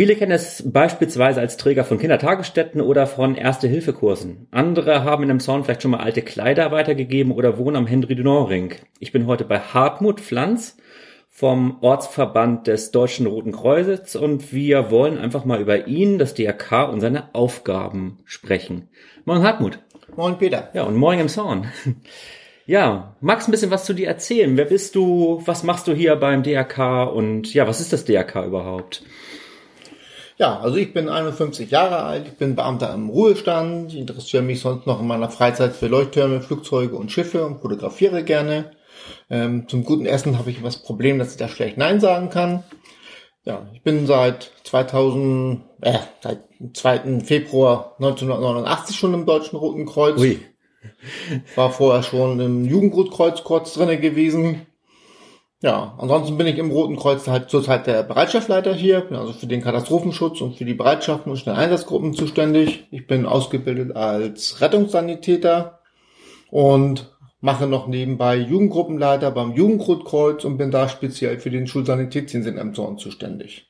Viele kennen es beispielsweise als Träger von Kindertagesstätten oder von Erste-Hilfe-Kursen. Andere haben in dem Zorn vielleicht schon mal alte Kleider weitergegeben oder wohnen am Henry Dunant Ring. Ich bin heute bei Hartmut Pflanz vom Ortsverband des Deutschen Roten Kreuzes und wir wollen einfach mal über ihn, das DRK und seine Aufgaben sprechen. Moin Hartmut. Moin Peter. Ja, und moin im Zorn. Ja, magst ein bisschen was zu dir erzählen? Wer bist du? Was machst du hier beim DRK? Und ja, was ist das DRK überhaupt? Ja, also ich bin 51 Jahre alt, ich bin Beamter im Ruhestand, ich interessiere mich sonst noch in meiner Freizeit für Leuchttürme, Flugzeuge und Schiffe und fotografiere gerne. Ähm, zum guten Essen habe ich das Problem, dass ich da schlecht Nein sagen kann. Ja, ich bin seit 2000, äh, seit 2. Februar 1989 schon im Deutschen Roten Kreuz. Ui. War vorher schon im Jugendrotkreuz kurz drinne gewesen. Ja, ansonsten bin ich im Roten Kreuz halt zurzeit der Bereitschaftsleiter hier, bin also für den Katastrophenschutz und für die Bereitschaften und schnelle Einsatzgruppen zuständig. Ich bin ausgebildet als Rettungssanitäter und mache noch nebenbei Jugendgruppenleiter beim Jugendrotkreuz und bin da speziell für den Schulsanitätsdienst in Emshorn zuständig.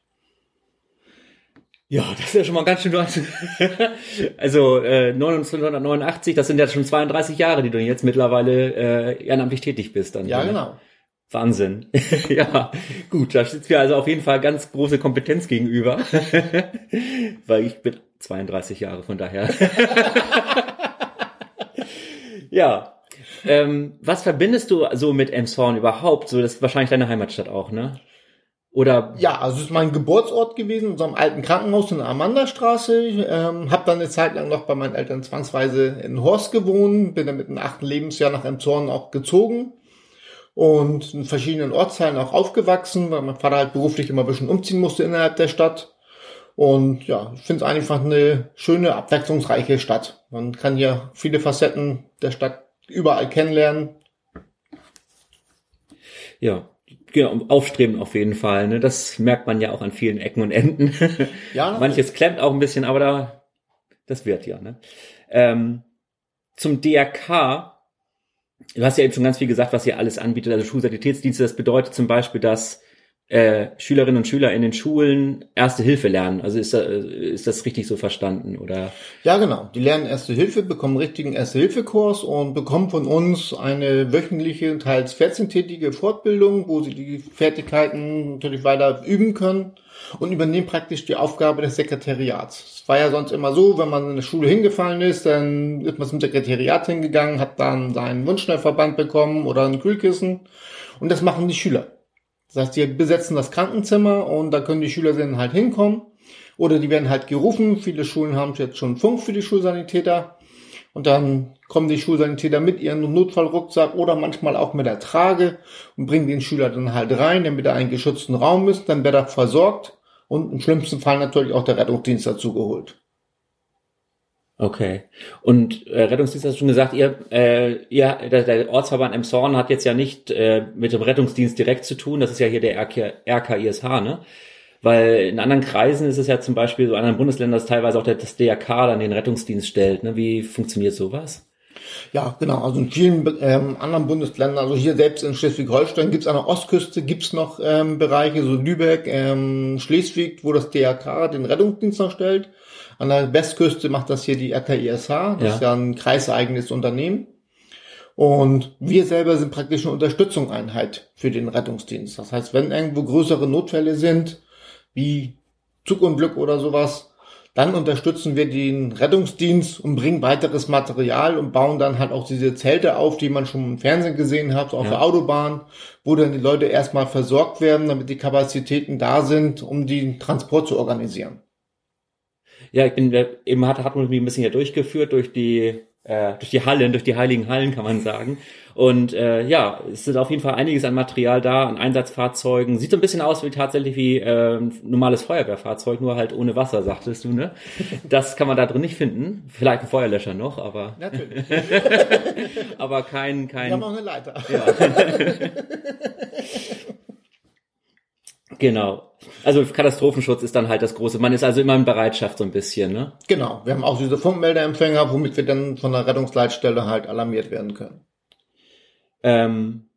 Ja, das ist ja schon mal ganz schön. also äh, 1989, das sind ja schon 32 Jahre, die du jetzt mittlerweile äh, ehrenamtlich tätig bist. Dann, ja, genau. Wahnsinn. ja, gut, da sitzt mir also auf jeden Fall ganz große Kompetenz gegenüber, weil ich bin 32 Jahre, von daher. ja. Ähm, was verbindest du so mit Emshorn überhaupt? So, das ist wahrscheinlich deine Heimatstadt auch, ne? Oder? Ja, also es ist mein Geburtsort gewesen, in unserem alten Krankenhaus in der Amandastraße. Ähm, habe dann eine Zeit lang noch bei meinen Eltern zwangsweise in Horst gewohnt, bin dann mit dem achten Lebensjahr nach Emshorn auch gezogen und in verschiedenen Ortsteilen auch aufgewachsen, weil mein Vater halt beruflich immer ein bisschen umziehen musste innerhalb der Stadt. Und ja, ich finde es einfach eine schöne, abwechslungsreiche Stadt. Man kann hier viele Facetten der Stadt überall kennenlernen. Ja, genau, aufstreben auf jeden Fall. Ne? Das merkt man ja auch an vielen Ecken und Enden. Ja. Manches klemmt auch ein bisschen, aber da, das wird ja. Ne? Ähm, zum DRK du hast ja eben schon ganz viel gesagt, was ihr alles anbietet, also Schulsanitätsdienste. Das bedeutet zum Beispiel, dass äh, Schülerinnen und Schüler in den Schulen Erste Hilfe lernen. Also ist, äh, ist das richtig so verstanden, oder? Ja, genau. Die lernen Erste Hilfe, bekommen richtigen Erste-Hilfe-Kurs und bekommen von uns eine wöchentliche, teils 14-tägige Fortbildung, wo sie die Fertigkeiten natürlich weiter üben können und übernehmen praktisch die Aufgabe des Sekretariats. Es war ja sonst immer so, wenn man in der Schule hingefallen ist, dann ist man zum Sekretariat hingegangen, hat dann seinen Wunschschnellverband bekommen oder ein Kühlkissen und das machen die Schüler. Das heißt, die besetzen das Krankenzimmer und da können die Schüler dann halt hinkommen. Oder die werden halt gerufen. Viele Schulen haben jetzt schon Funk für die Schulsanitäter. Und dann kommen die Schulsanitäter mit ihrem Notfallrucksack oder manchmal auch mit der Trage und bringen den Schüler dann halt rein, damit er einen geschützten Raum ist. Dann wird er versorgt und im schlimmsten Fall natürlich auch der Rettungsdienst dazu geholt. Okay. Und äh, Rettungsdienst hast du schon gesagt, ihr, äh, ihr der, der Ortsverband Emshorn hat jetzt ja nicht äh, mit dem Rettungsdienst direkt zu tun. Das ist ja hier der RK, RKISH, ne? Weil in anderen Kreisen ist es ja zum Beispiel so, in anderen Bundesländern, dass teilweise auch der, das DRK dann den Rettungsdienst stellt. Ne? Wie funktioniert sowas? Ja, genau. Also in vielen ähm, anderen Bundesländern, also hier selbst in Schleswig-Holstein gibt's an der Ostküste gibt's noch ähm, Bereiche, so Lübeck, ähm, Schleswig, wo das DRK den Rettungsdienst noch stellt. An der Westküste macht das hier die RKISH, das ja. ist ja ein kreiseigenes Unternehmen. Und wir selber sind praktisch eine Unterstützungseinheit für den Rettungsdienst. Das heißt, wenn irgendwo größere Notfälle sind, wie Zugunglück oder sowas, dann unterstützen wir den Rettungsdienst und bringen weiteres Material und bauen dann halt auch diese Zelte auf, die man schon im Fernsehen gesehen hat, auf ja. der Autobahn, wo dann die Leute erstmal versorgt werden, damit die Kapazitäten da sind, um den Transport zu organisieren. Ja, ich bin eben hat hat man mich ein bisschen hier durchgeführt durch die äh, durch die Hallen, durch die heiligen Hallen kann man sagen. Und äh, ja, es ist auf jeden Fall einiges an Material da, an Einsatzfahrzeugen. Sieht so ein bisschen aus wie tatsächlich wie äh, ein normales Feuerwehrfahrzeug, nur halt ohne Wasser, sagtest du, ne? Das kann man da drin nicht finden. Vielleicht ein Feuerlöscher noch, aber. Natürlich. aber kein, kein. Wir haben auch eine Leiter. Ja. Genau. Also Katastrophenschutz ist dann halt das große. Man ist also immer in Bereitschaft so ein bisschen, ne? Genau. Wir haben auch diese Funkmeldeempfänger, womit wir dann von der Rettungsleitstelle halt alarmiert werden können. Ähm,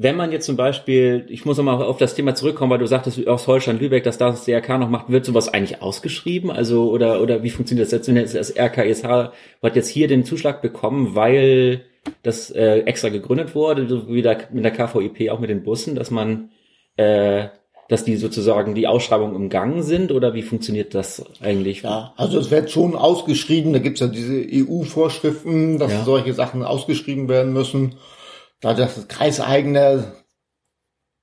wenn man jetzt zum Beispiel, ich muss nochmal auf das Thema zurückkommen, weil du sagtest aus Holstein Lübeck, dass das DRK noch macht, wird sowas eigentlich ausgeschrieben? Also oder oder wie funktioniert das jetzt? Wenn jetzt das RKSH hat jetzt hier den Zuschlag bekommen, weil das äh, extra gegründet wurde, so wie der, mit der KVIP auch mit den Bussen, dass man äh, dass die sozusagen die Ausschreibungen im Gang sind oder wie funktioniert das eigentlich? Ja, also es wird schon ausgeschrieben, da gibt's ja diese EU-Vorschriften, dass ja. solche Sachen ausgeschrieben werden müssen da das kreiseigene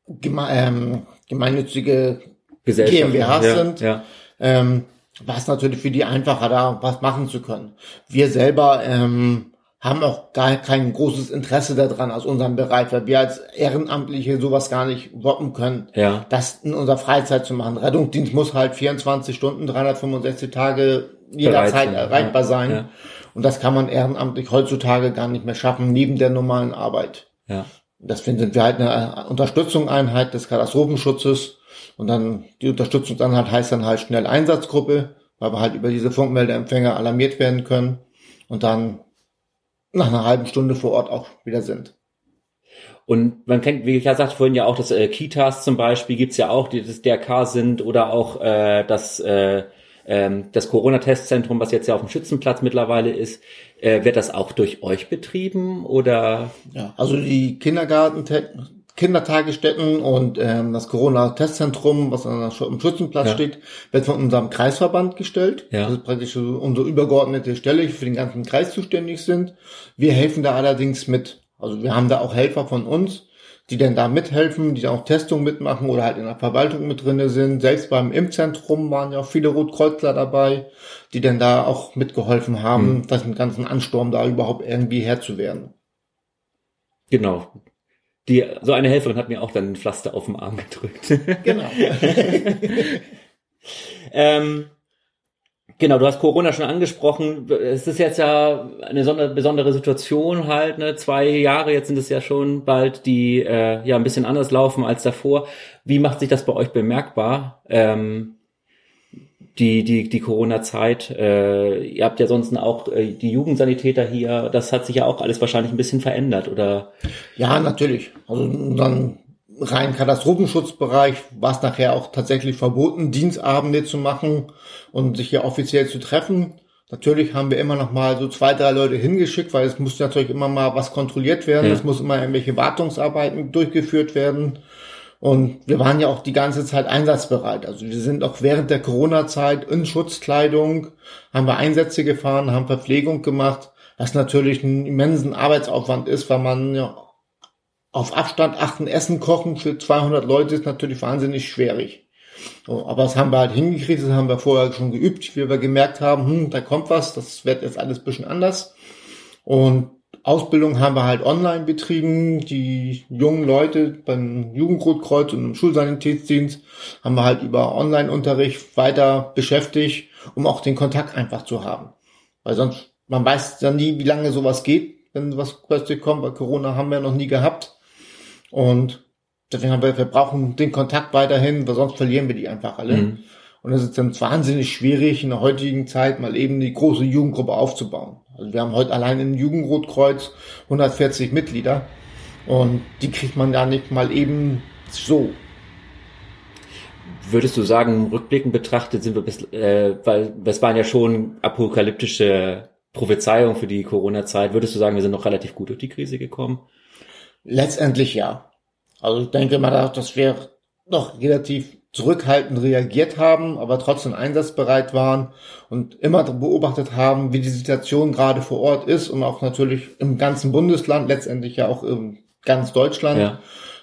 geme ähm, gemeinnützige GmbHs ja, sind, ja. Ähm, war es natürlich für die einfacher, da was machen zu können. Wir selber ähm, haben auch gar kein großes Interesse daran aus unserem Bereich, weil wir als Ehrenamtliche sowas gar nicht woppen können, ja. das in unserer Freizeit zu machen. Rettungsdienst muss halt 24 Stunden, 365 Tage jederzeit erreichbar sein. Ja. Und das kann man ehrenamtlich heutzutage gar nicht mehr schaffen, neben der normalen Arbeit. Ja. Deswegen sind wir halt eine Unterstützungseinheit des Katastrophenschutzes. Und dann die Unterstützungseinheit heißt dann halt schnell Einsatzgruppe, weil wir halt über diese Funkmeldeempfänger alarmiert werden können und dann nach einer halben Stunde vor Ort auch wieder sind. Und man kennt, wie ich ja sagte vorhin ja auch, dass äh, Kitas zum Beispiel gibt's ja auch, die das DRK sind oder auch äh, das äh, ähm, das Corona-Testzentrum, was jetzt ja auf dem Schützenplatz mittlerweile ist, äh, wird das auch durch euch betrieben oder? Ja, also die Kindergarten, Kindertagesstätten und ähm, das Corona-Testzentrum, was an dem Schützenplatz ja. steht, wird von unserem Kreisverband gestellt. Ja. Das ist praktisch unsere übergeordnete Stelle, die für den ganzen Kreis zuständig sind. Wir helfen da allerdings mit. Also wir haben da auch Helfer von uns, die denn da mithelfen, die dann auch Testungen mitmachen oder halt in der Verwaltung mit drinne sind. Selbst beim Impfzentrum waren ja auch viele Rotkreuzler dabei, die denn da auch mitgeholfen haben, mhm. das im ganzen Ansturm da überhaupt irgendwie Herr zu werden. Genau. Die, so eine Helferin hat mir auch dann ein Pflaster auf dem Arm gedrückt. Genau. ähm, Genau, du hast Corona schon angesprochen. Es ist jetzt ja eine besondere Situation halt, ne? Zwei Jahre, jetzt sind es ja schon bald, die äh, ja ein bisschen anders laufen als davor. Wie macht sich das bei euch bemerkbar? Ähm, die, die, die Corona-Zeit. Äh, ihr habt ja sonst auch äh, die Jugendsanitäter hier. Das hat sich ja auch alles wahrscheinlich ein bisschen verändert, oder? Ja, natürlich. Also dann rein Katastrophenschutzbereich war es nachher auch tatsächlich verboten, Dienstabende zu machen und sich hier offiziell zu treffen. Natürlich haben wir immer noch mal so zwei, drei Leute hingeschickt, weil es muss natürlich immer mal was kontrolliert werden. Ja. Es muss immer irgendwelche Wartungsarbeiten durchgeführt werden. Und wir waren ja auch die ganze Zeit einsatzbereit. Also wir sind auch während der Corona-Zeit in Schutzkleidung, haben wir Einsätze gefahren, haben Verpflegung gemacht, was natürlich einen immensen Arbeitsaufwand ist, weil man ja auf Abstand achten, Essen kochen für 200 Leute ist natürlich wahnsinnig schwierig. Aber das haben wir halt hingekriegt, das haben wir vorher schon geübt, wie wir gemerkt haben, hm, da kommt was, das wird jetzt alles bisschen anders. Und Ausbildung haben wir halt online betrieben. Die jungen Leute beim Jugendrotkreuz und im Schulsanitätsdienst haben wir halt über Online-Unterricht weiter beschäftigt, um auch den Kontakt einfach zu haben. Weil sonst, man weiß ja nie, wie lange sowas geht, wenn was plötzlich kommt, weil Corona haben wir noch nie gehabt. Und deswegen haben wir, wir brauchen den Kontakt weiterhin, weil sonst verlieren wir die einfach alle. Mhm. Und es ist dann wahnsinnig schwierig, in der heutigen Zeit mal eben die große Jugendgruppe aufzubauen. Also wir haben heute allein im Jugendrotkreuz 140 Mitglieder und die kriegt man ja nicht mal eben so. Würdest du sagen, rückblickend betrachtet sind wir bis, äh, weil es waren ja schon apokalyptische Prophezeiungen für die Corona-Zeit. Würdest du sagen, wir sind noch relativ gut durch die Krise gekommen? Letztendlich ja. Also ich denke mal, dass wir noch relativ zurückhaltend reagiert haben, aber trotzdem einsatzbereit waren und immer beobachtet haben, wie die Situation gerade vor Ort ist und auch natürlich im ganzen Bundesland, letztendlich ja auch in ganz Deutschland, ja.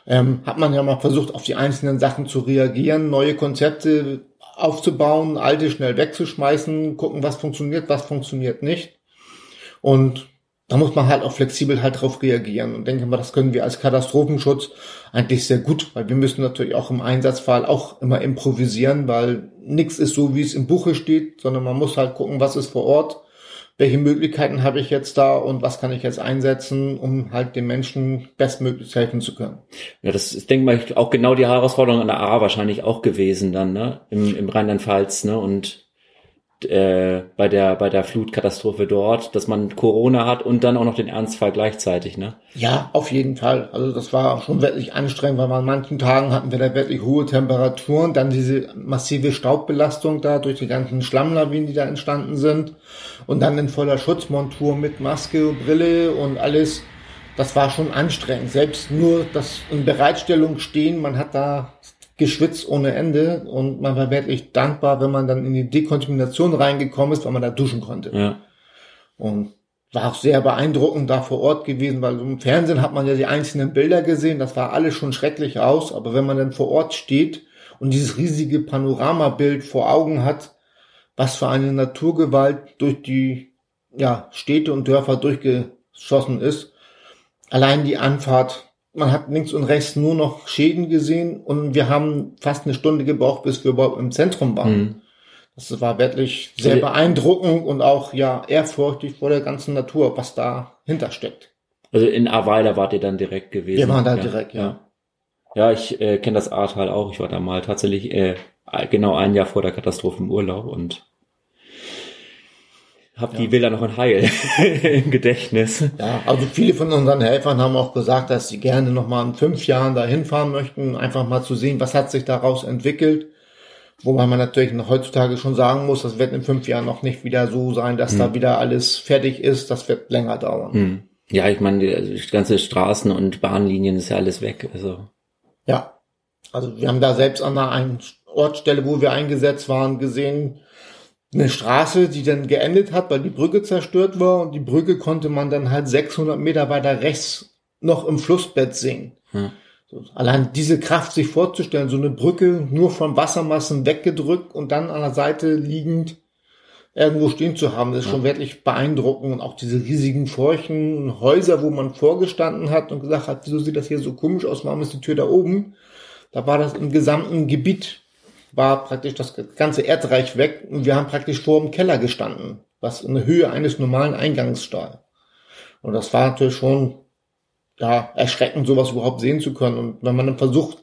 ähm, hat man ja mal versucht, auf die einzelnen Sachen zu reagieren, neue Konzepte aufzubauen, alte schnell wegzuschmeißen, gucken, was funktioniert, was funktioniert nicht. Und da muss man halt auch flexibel halt drauf reagieren und denke mal, das können wir als Katastrophenschutz eigentlich sehr gut, weil wir müssen natürlich auch im Einsatzfall auch immer improvisieren, weil nichts ist so, wie es im Buche steht, sondern man muss halt gucken, was ist vor Ort, welche Möglichkeiten habe ich jetzt da und was kann ich jetzt einsetzen, um halt den Menschen bestmöglich helfen zu können. Ja, das ist, denke ich, auch genau die Herausforderung an der A wahrscheinlich auch gewesen dann, ne, im, im Rheinland-Pfalz, ne, und äh, bei der bei der Flutkatastrophe dort, dass man Corona hat und dann auch noch den Ernstfall gleichzeitig, ne? Ja, auf jeden Fall. Also das war schon wirklich anstrengend, weil an manchen Tagen hatten wir da wirklich hohe Temperaturen, dann diese massive Staubbelastung da durch die ganzen Schlammlawinen, die da entstanden sind und dann in voller Schutzmontur mit Maske, Brille und alles. Das war schon anstrengend. Selbst nur das in Bereitstellung stehen, man hat da geschwitzt ohne Ende und man war wirklich dankbar, wenn man dann in die Dekontamination reingekommen ist, weil man da duschen konnte. Ja. Und war auch sehr beeindruckend da vor Ort gewesen, weil im Fernsehen hat man ja die einzelnen Bilder gesehen, das war alles schon schrecklich aus, aber wenn man dann vor Ort steht und dieses riesige Panoramabild vor Augen hat, was für eine Naturgewalt durch die ja, Städte und Dörfer durchgeschossen ist, allein die Anfahrt man hat links und rechts nur noch Schäden gesehen und wir haben fast eine Stunde gebraucht, bis wir überhaupt im Zentrum waren. Mhm. Das war wirklich sehr beeindruckend und auch ja ehrfurchtig vor der ganzen Natur, was da hintersteckt. Also in Aweiler wart ihr dann direkt gewesen? Wir waren da ja, direkt, ja. Ja, ja ich äh, kenne das Ahrtal auch. Ich war da mal tatsächlich äh, genau ein Jahr vor der Katastrophe im Urlaub und hab ja. die Bilder noch in Heil im Gedächtnis. Ja, also viele von unseren Helfern haben auch gesagt, dass sie gerne noch mal in fünf Jahren dahin fahren möchten, einfach mal zu sehen, was hat sich daraus entwickelt. Wobei man natürlich noch heutzutage schon sagen muss, das wird in fünf Jahren noch nicht wieder so sein, dass hm. da wieder alles fertig ist. Das wird länger dauern. Hm. Ja, ich meine, die, die ganze Straßen und Bahnlinien ist ja alles weg. Also. Ja, also wir haben da selbst an einer Ortsstelle, wo wir eingesetzt waren, gesehen, eine Straße, die dann geendet hat, weil die Brücke zerstört war und die Brücke konnte man dann halt 600 Meter weiter rechts noch im Flussbett sehen. Hm. Allein diese Kraft sich vorzustellen, so eine Brücke nur von Wassermassen weggedrückt und dann an der Seite liegend irgendwo stehen zu haben, das ist schon wirklich beeindruckend und auch diese riesigen Furchen Häuser, wo man vorgestanden hat und gesagt hat, wieso sieht das hier so komisch aus, warum ist die Tür da oben? Da war das im gesamten Gebiet war praktisch das ganze Erdreich weg und wir haben praktisch vor dem Keller gestanden, was in der Höhe eines normalen Eingangs stand. Und das war natürlich schon ja, erschreckend, sowas überhaupt sehen zu können. Und wenn man dann versucht,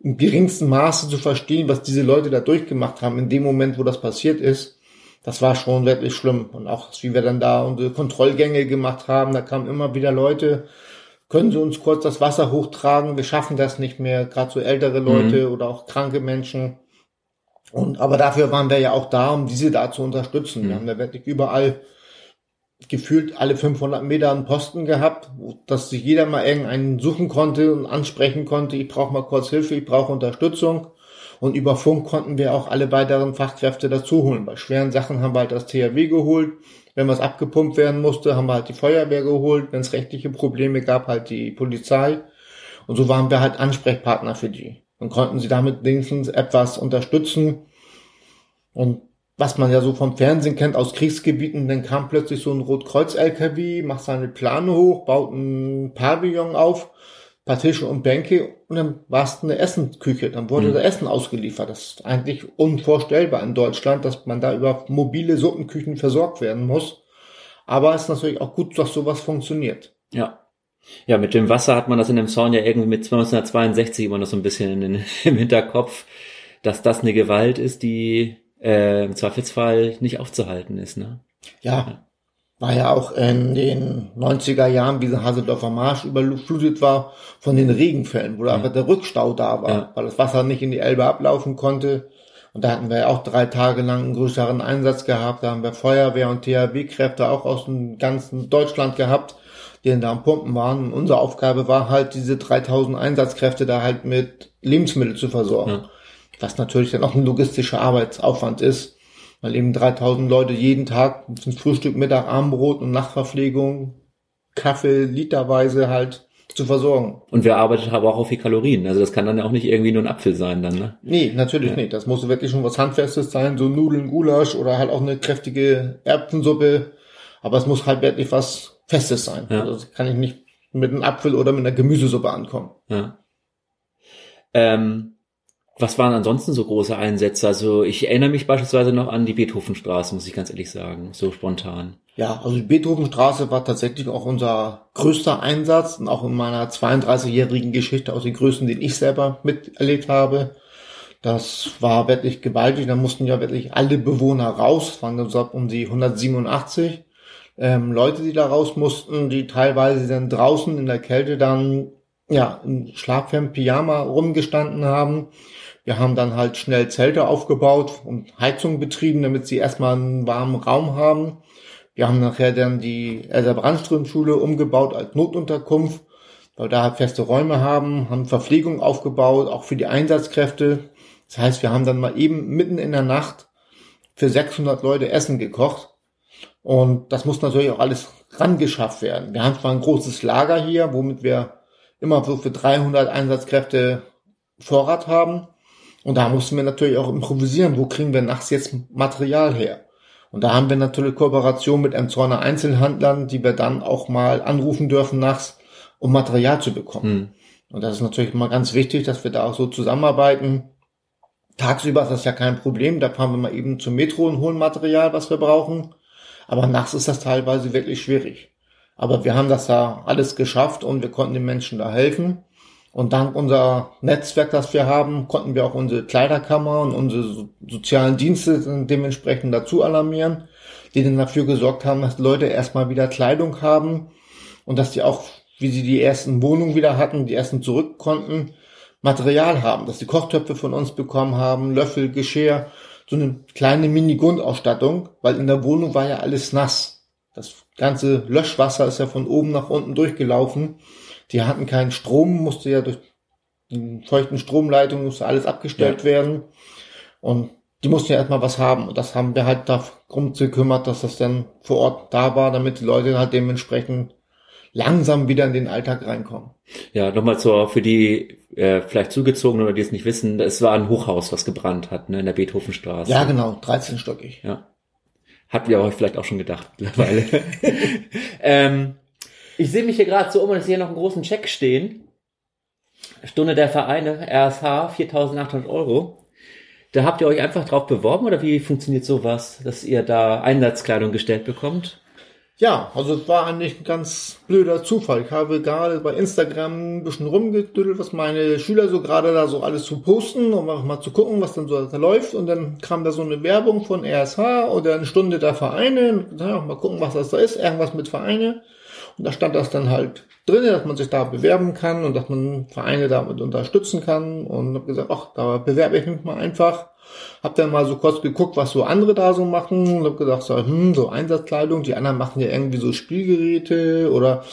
im geringsten Maße zu verstehen, was diese Leute da durchgemacht haben, in dem Moment, wo das passiert ist, das war schon wirklich schlimm. Und auch, wie wir dann da unsere Kontrollgänge gemacht haben, da kamen immer wieder Leute, können Sie uns kurz das Wasser hochtragen? Wir schaffen das nicht mehr, gerade so ältere Leute mhm. oder auch kranke Menschen. Und, aber dafür waren wir ja auch da, um diese da zu unterstützen. Mhm. Wir haben da wirklich überall gefühlt alle 500 Meter einen Posten gehabt, dass sich jeder mal irgendeinen suchen konnte und ansprechen konnte, ich brauche mal kurz Hilfe, ich brauche Unterstützung. Und über Funk konnten wir auch alle weiteren Fachkräfte dazu holen. Bei schweren Sachen haben wir halt das THW geholt. Wenn was abgepumpt werden musste, haben wir halt die Feuerwehr geholt. Wenn es rechtliche Probleme gab, halt die Polizei. Und so waren wir halt Ansprechpartner für die und konnten sie damit wenigstens etwas unterstützen. Und was man ja so vom Fernsehen kennt aus Kriegsgebieten, dann kam plötzlich so ein Rotkreuz-LKW, macht seine Plane hoch, baut ein Pavillon auf, paar Tische und Bänke und dann war es eine Essensküche. Dann wurde mhm. da Essen ausgeliefert. Das ist eigentlich unvorstellbar in Deutschland, dass man da über mobile Suppenküchen versorgt werden muss. Aber es ist natürlich auch gut, dass sowas funktioniert. Ja. Ja, mit dem Wasser hat man das in dem Sound ja irgendwie mit 1962 immer noch so ein bisschen in den, im Hinterkopf, dass das eine Gewalt ist, die äh, im Zweifelsfall nicht aufzuhalten ist. Ne? Ja, war ja auch in den 90er Jahren, wie der Haseldorfer Marsch überflutet war, von den Regenfällen, wo ja. einfach der Rückstau da war, ja. weil das Wasser nicht in die Elbe ablaufen konnte. Und da hatten wir ja auch drei Tage lang einen größeren Einsatz gehabt. Da haben wir Feuerwehr und THW-Kräfte auch aus dem ganzen Deutschland gehabt die da am Pumpen waren. Und unsere Aufgabe war halt, diese 3000 Einsatzkräfte da halt mit Lebensmitteln zu versorgen. Ja. Was natürlich dann auch ein logistischer Arbeitsaufwand ist, weil eben 3000 Leute jeden Tag zum Frühstück, Mittag, Abendbrot und Nachtverpflegung, Kaffee literweise halt zu versorgen. Und wer arbeitet aber auch auf die Kalorien. Also das kann dann ja auch nicht irgendwie nur ein Apfel sein dann, ne? Nee, natürlich ja. nicht. Das muss wirklich schon was Handfestes sein, so Nudeln, Gulasch oder halt auch eine kräftige Erbsensuppe. Aber es muss halt wirklich was Festes sein. Ja. Also kann ich nicht mit einem Apfel oder mit einer Gemüsesuppe ankommen. Ja. Ähm, was waren ansonsten so große Einsätze? Also ich erinnere mich beispielsweise noch an die Beethovenstraße, muss ich ganz ehrlich sagen, so spontan. Ja, also die Beethovenstraße war tatsächlich auch unser größter Einsatz und auch in meiner 32-jährigen Geschichte aus den größten, den ich selber miterlebt habe. Das war wirklich gewaltig. Da mussten ja wirklich alle Bewohner raus. Es waren um die 187 ähm, Leute, die da raus mussten, die teilweise dann draußen in der Kälte dann ja in Schlafhemd, Pyjama rumgestanden haben. Wir haben dann halt schnell Zelte aufgebaut und Heizung betrieben, damit sie erstmal einen warmen Raum haben. Wir haben nachher dann die Elsa Brandström Schule umgebaut als Notunterkunft, weil da halt feste Räume haben, haben Verpflegung aufgebaut, auch für die Einsatzkräfte. Das heißt, wir haben dann mal eben mitten in der Nacht für 600 Leute Essen gekocht. Und das muss natürlich auch alles rangeschafft werden. Wir haben zwar ein großes Lager hier, womit wir immer so für 300 Einsatzkräfte Vorrat haben. Und da mussten wir natürlich auch improvisieren. Wo kriegen wir nachts jetzt Material her? Und da haben wir natürlich Kooperation mit Emzorner Einzelhandlern, die wir dann auch mal anrufen dürfen nachts, um Material zu bekommen. Hm. Und das ist natürlich mal ganz wichtig, dass wir da auch so zusammenarbeiten. Tagsüber ist das ja kein Problem, da fahren wir mal eben zum Metro und holen Material, was wir brauchen. Aber nachts ist das teilweise wirklich schwierig. Aber wir haben das da alles geschafft und wir konnten den Menschen da helfen. Und dank unser Netzwerk, das wir haben, konnten wir auch unsere Kleiderkammer und unsere sozialen Dienste dementsprechend dazu alarmieren, die dann dafür gesorgt haben, dass Leute erstmal wieder Kleidung haben und dass die auch, wie sie die ersten Wohnungen wieder hatten, die ersten zurück konnten, Material haben, dass die Kochtöpfe von uns bekommen haben, Löffel, Geschirr, so eine kleine Mini-Grundausstattung, weil in der Wohnung war ja alles nass. Das ganze Löschwasser ist ja von oben nach unten durchgelaufen. Die hatten keinen Strom, musste ja durch die feuchten Stromleitungen musste alles abgestellt ja. werden. Und die mussten ja erstmal was haben. Und das haben wir halt darum gekümmert, dass das dann vor Ort da war, damit die Leute halt dementsprechend langsam wieder in den Alltag reinkommen. Ja, nochmal zur, für die äh, vielleicht zugezogenen oder die es nicht wissen, es war ein Hochhaus, was gebrannt hat, ne, in der Beethovenstraße. Ja, genau, 13-stockig. Ja. Hatten wir aber vielleicht auch schon gedacht mittlerweile. ähm, ich sehe mich hier gerade so um und ich sehe hier noch einen großen Check stehen. Stunde der Vereine, RSH, 4.800 Euro. Da habt ihr euch einfach drauf beworben oder wie funktioniert sowas, dass ihr da Einsatzkleidung gestellt bekommt? Ja, also es war eigentlich ein ganz blöder Zufall. Ich habe gerade bei Instagram ein bisschen rumgedüttelt, was meine Schüler so gerade da so alles zu posten, um einfach mal zu gucken, was dann so da läuft. Und dann kam da so eine Werbung von RSH oder eine Stunde der Vereine. Ja, mal gucken, was das da ist. Irgendwas mit Vereine. Und da stand das dann halt drin, dass man sich da bewerben kann und dass man Vereine damit unterstützen kann. Und habe gesagt, ach, da bewerbe ich mich mal einfach. Hab dann mal so kurz geguckt, was so andere da so machen und hab gedacht, so, hm, so Einsatzkleidung, die anderen machen ja irgendwie so Spielgeräte oder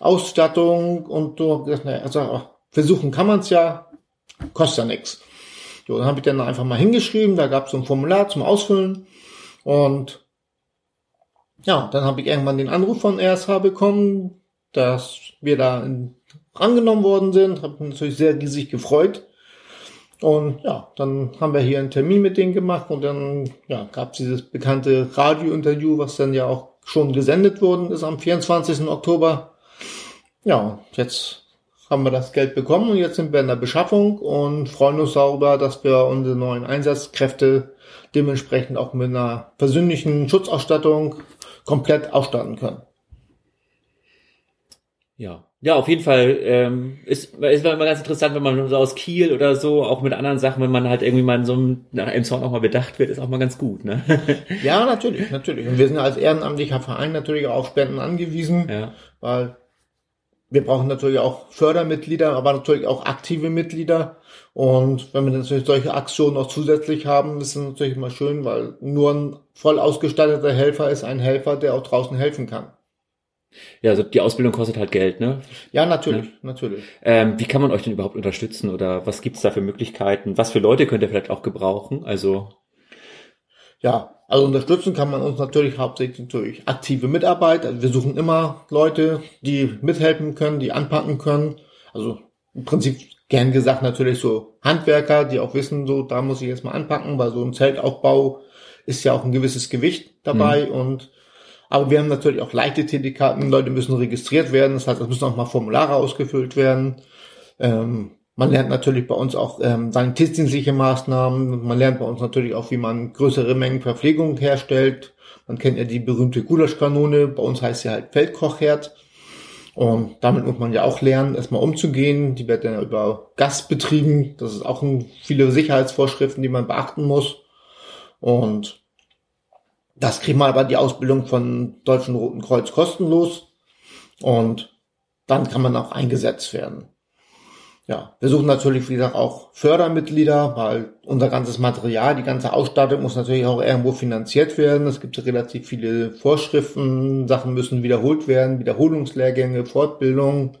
Ausstattung und so. Hab gedacht, naja, also versuchen kann man's ja, kostet ja nix. So, dann habe ich dann einfach mal hingeschrieben, da gab's so ein Formular zum Ausfüllen und ja, dann habe ich irgendwann den Anruf von RSH bekommen, dass wir da angenommen worden sind, habe mich natürlich sehr riesig gefreut und ja, dann haben wir hier einen Termin mit denen gemacht und dann ja, gab es dieses bekannte Radiointerview, was dann ja auch schon gesendet worden ist am 24. Oktober. Ja, jetzt haben wir das Geld bekommen und jetzt sind wir in der Beschaffung und freuen uns darüber, dass wir unsere neuen Einsatzkräfte dementsprechend auch mit einer persönlichen Schutzausstattung komplett ausstatten können. Ja, ja, auf jeden Fall ähm, ist, ist immer ganz interessant, wenn man so aus Kiel oder so, auch mit anderen Sachen, wenn man halt irgendwie mal in so einem, nach im Sound auch mal bedacht wird, ist auch mal ganz gut, ne? ja, natürlich, natürlich. Und wir sind als ehrenamtlicher Verein natürlich auch auf Spenden angewiesen, ja. weil wir brauchen natürlich auch Fördermitglieder, aber natürlich auch aktive Mitglieder. Und wenn wir natürlich solche Aktionen auch zusätzlich haben, ist es natürlich immer schön, weil nur ein voll ausgestatteter Helfer ist ein Helfer, der auch draußen helfen kann. Ja, also die Ausbildung kostet halt Geld, ne? Ja, natürlich, ja. natürlich. Ähm, wie kann man euch denn überhaupt unterstützen oder was gibt's da für Möglichkeiten? Was für Leute könnt ihr vielleicht auch gebrauchen? Also ja, also unterstützen kann man uns natürlich hauptsächlich durch aktive Mitarbeit. Also wir suchen immer Leute, die mithelfen können, die anpacken können. Also im Prinzip gern gesagt natürlich so Handwerker, die auch wissen, so da muss ich jetzt mal anpacken, weil so ein Zeltaufbau ist ja auch ein gewisses Gewicht dabei mhm. und aber wir haben natürlich auch leichte Tätigkeiten. Leute müssen registriert werden. Das heißt, es müssen auch mal Formulare ausgefüllt werden. Ähm, man lernt natürlich bei uns auch ähm, sanitätsdienstliche Maßnahmen. Man lernt bei uns natürlich auch, wie man größere Mengen Verpflegung herstellt. Man kennt ja die berühmte Gulaschkanone. Bei uns heißt sie halt Feldkochherd. Und damit muss man ja auch lernen, erstmal umzugehen. Die wird dann über Gas betrieben. Das ist auch ein, viele Sicherheitsvorschriften, die man beachten muss. Und das kriegt man aber die Ausbildung von Deutschen Roten Kreuz kostenlos. Und dann kann man auch eingesetzt werden. Ja, wir suchen natürlich, wie gesagt, auch Fördermitglieder, weil unser ganzes Material, die ganze Ausstattung muss natürlich auch irgendwo finanziert werden. Es gibt relativ viele Vorschriften, Sachen müssen wiederholt werden, Wiederholungslehrgänge, Fortbildung,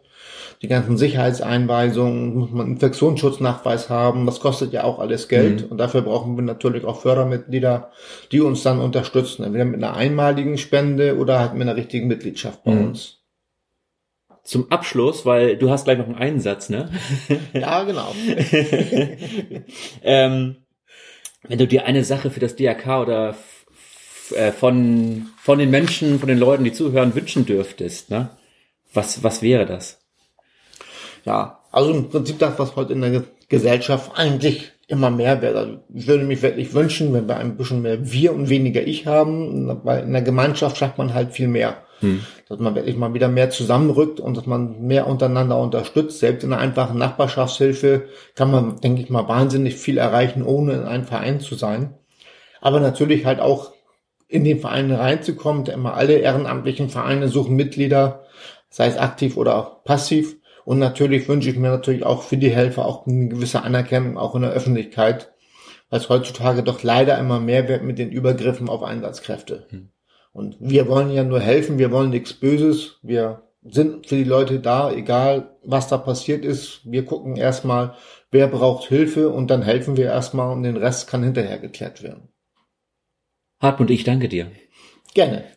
die ganzen Sicherheitseinweisungen, muss man Infektionsschutznachweis haben, das kostet ja auch alles Geld mhm. und dafür brauchen wir natürlich auch Fördermitglieder, die uns dann unterstützen, entweder mit einer einmaligen Spende oder halt mit einer richtigen Mitgliedschaft bei mhm. uns zum Abschluss, weil du hast gleich noch einen Einsatz, ne? Ja, genau. ähm, wenn du dir eine Sache für das DRK oder äh, von, von den Menschen, von den Leuten, die zuhören, wünschen dürftest, ne? Was, was wäre das? Ja, also im Prinzip das, was heute in der Gesellschaft eigentlich immer mehr wäre. Ich würde mich wirklich wünschen, wenn wir ein bisschen mehr wir und weniger ich haben, weil in der Gemeinschaft schafft man halt viel mehr. Hm. Dass man wirklich mal wieder mehr zusammenrückt und dass man mehr untereinander unterstützt. Selbst in einer einfachen Nachbarschaftshilfe kann man, denke ich mal, wahnsinnig viel erreichen, ohne in einem Verein zu sein. Aber natürlich halt auch in den Verein reinzukommen, denn immer alle ehrenamtlichen Vereine suchen Mitglieder, sei es aktiv oder passiv. Und natürlich wünsche ich mir natürlich auch für die Helfer auch eine gewisse Anerkennung, auch in der Öffentlichkeit, weil es heutzutage doch leider immer mehr wird mit den Übergriffen auf Einsatzkräfte. Hm. Und wir wollen ja nur helfen, wir wollen nichts Böses, wir sind für die Leute da, egal was da passiert ist. Wir gucken erstmal, wer braucht Hilfe und dann helfen wir erstmal und den Rest kann hinterher geklärt werden. Hartmut, ich danke dir. Gerne.